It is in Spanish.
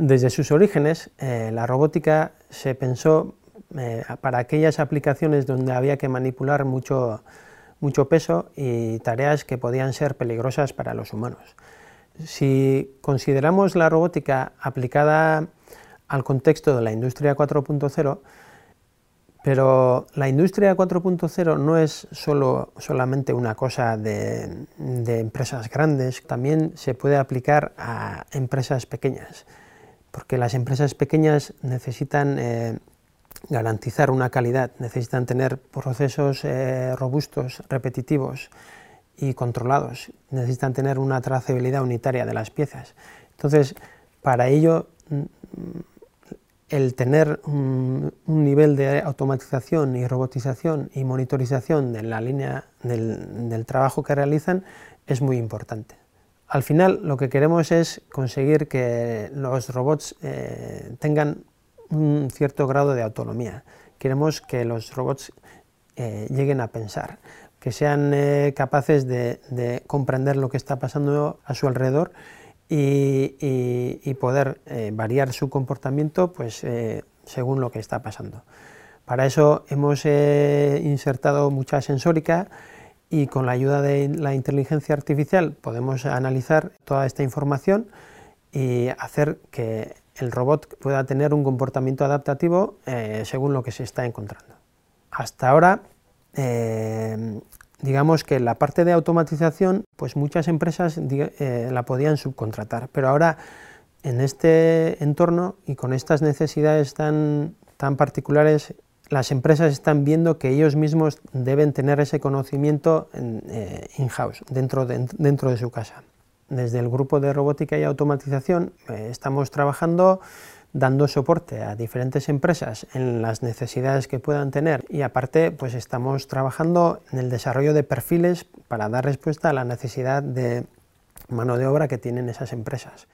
Desde sus orígenes, eh, la robótica se pensó eh, para aquellas aplicaciones donde había que manipular mucho, mucho peso y tareas que podían ser peligrosas para los humanos. Si consideramos la robótica aplicada al contexto de la industria 4.0, pero la industria 4.0 no es solo, solamente una cosa de, empresas grandes, también se puede aplicar a empresas pequeñas, porque las empresas pequeñas necesitan eh, garantizar una calidad, necesitan tener procesos eh, robustos, repetitivos y controlados, necesitan tener una trazabilidad unitaria de las piezas. Entonces, para ello el tener un, nivel de automatización y robotización y monitorización de la línea del, trabajo que realizan es muy importante. Al final lo que queremos es conseguir que los robots eh, tengan un cierto grado de autonomía. Queremos que los robots eh, lleguen a pensar, que sean eh, capaces de comprender lo que está pasando a su alrededor y, poder variar su comportamiento pues, según lo que está pasando. Para eso hemos insertado mucha sensórica y con la ayuda de la inteligencia artificial podemos analizar toda esta información y hacer que el robot pueda tener un comportamiento adaptativo según lo que se está encontrando. Hasta ahora digamos que la parte de automatización, pues muchas empresas eh, la podían subcontratar, pero ahora en este entorno y con estas necesidades tan, tan particulares, las empresas están viendo que ellos mismos deben tener ese conocimiento eh, in-house, dentro de, su casa. Desde el grupo de robótica y automatización eh, estamos trabajando dando soporte a diferentes empresas en las necesidades que puedan tener y aparte pues estamos trabajando en el desarrollo de perfiles para dar respuesta a la necesidad de mano de obra que tienen esas empresas.